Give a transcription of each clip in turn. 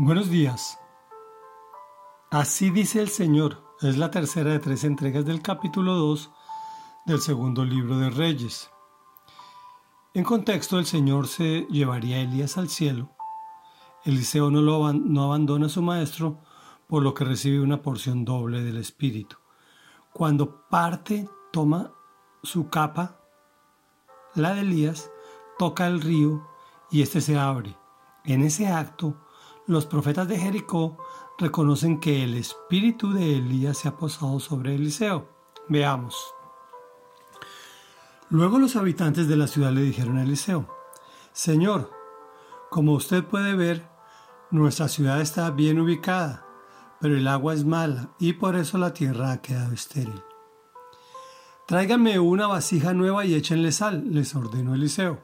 Buenos días. Así dice el Señor. Es la tercera de tres entregas del capítulo 2 del segundo libro de Reyes. En contexto, el Señor se llevaría a Elías al cielo. Eliseo no, lo, no abandona a su maestro, por lo que recibe una porción doble del Espíritu. Cuando parte, toma su capa, la de Elías, toca el río y éste se abre. En ese acto, los profetas de Jericó reconocen que el espíritu de Elías se ha posado sobre Eliseo. Veamos. Luego los habitantes de la ciudad le dijeron a Eliseo, Señor, como usted puede ver, nuestra ciudad está bien ubicada, pero el agua es mala y por eso la tierra ha quedado estéril. Tráigame una vasija nueva y échenle sal, les ordenó Eliseo.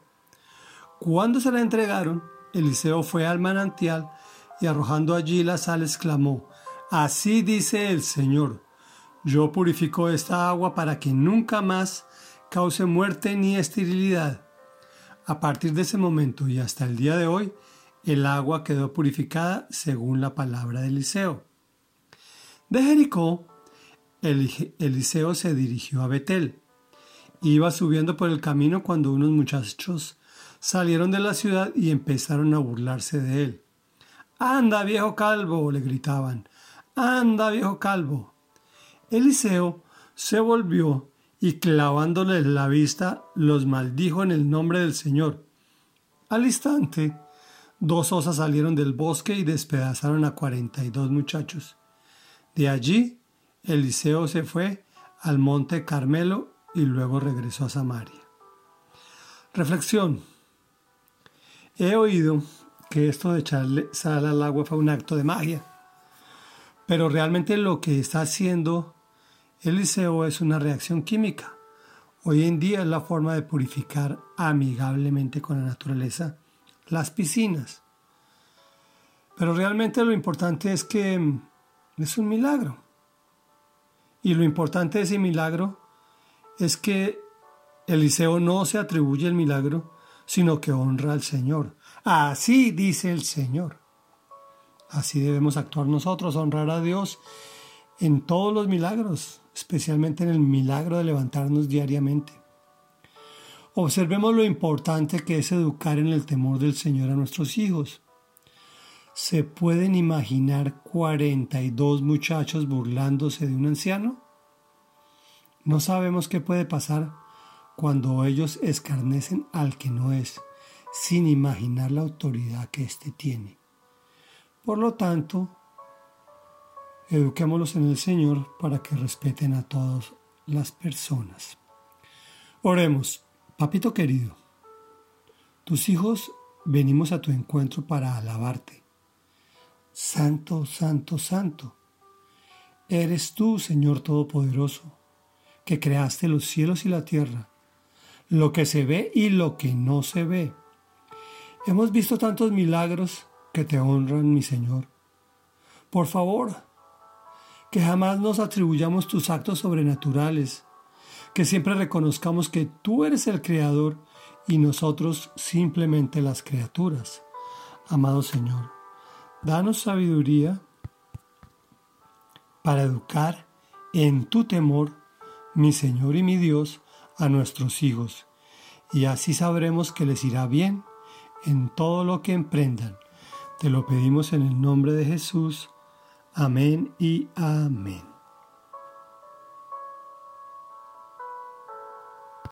Cuando se la entregaron, Eliseo fue al manantial y arrojando allí la sal exclamó, Así dice el Señor, yo purifico esta agua para que nunca más cause muerte ni esterilidad. A partir de ese momento y hasta el día de hoy, el agua quedó purificada según la palabra de Eliseo. De Jericó, Eliseo se dirigió a Betel. Iba subiendo por el camino cuando unos muchachos salieron de la ciudad y empezaron a burlarse de él. Anda, viejo calvo, le gritaban. Anda, viejo calvo. Eliseo se volvió y clavándoles la vista los maldijo en el nombre del Señor. Al instante, dos osas salieron del bosque y despedazaron a cuarenta y dos muchachos. De allí, Eliseo se fue al monte Carmelo y luego regresó a Samaria. Reflexión. He oído que esto de echarle sal al agua fue un acto de magia. Pero realmente lo que está haciendo Eliseo es una reacción química. Hoy en día es la forma de purificar amigablemente con la naturaleza las piscinas. Pero realmente lo importante es que es un milagro. Y lo importante de ese milagro es que Eliseo no se atribuye el milagro, sino que honra al Señor. Así dice el Señor. Así debemos actuar nosotros, honrar a Dios en todos los milagros, especialmente en el milagro de levantarnos diariamente. Observemos lo importante que es educar en el temor del Señor a nuestros hijos. ¿Se pueden imaginar 42 muchachos burlándose de un anciano? No sabemos qué puede pasar cuando ellos escarnecen al que no es sin imaginar la autoridad que éste tiene. Por lo tanto, eduquémoslos en el Señor para que respeten a todas las personas. Oremos, papito querido, tus hijos venimos a tu encuentro para alabarte. Santo, santo, santo. Eres tú, Señor Todopoderoso, que creaste los cielos y la tierra, lo que se ve y lo que no se ve Hemos visto tantos milagros que te honran, mi Señor. Por favor, que jamás nos atribuyamos tus actos sobrenaturales, que siempre reconozcamos que tú eres el Creador y nosotros simplemente las criaturas. Amado Señor, danos sabiduría para educar en tu temor, mi Señor y mi Dios, a nuestros hijos, y así sabremos que les irá bien en todo lo que emprendan. Te lo pedimos en el nombre de Jesús. Amén y amén.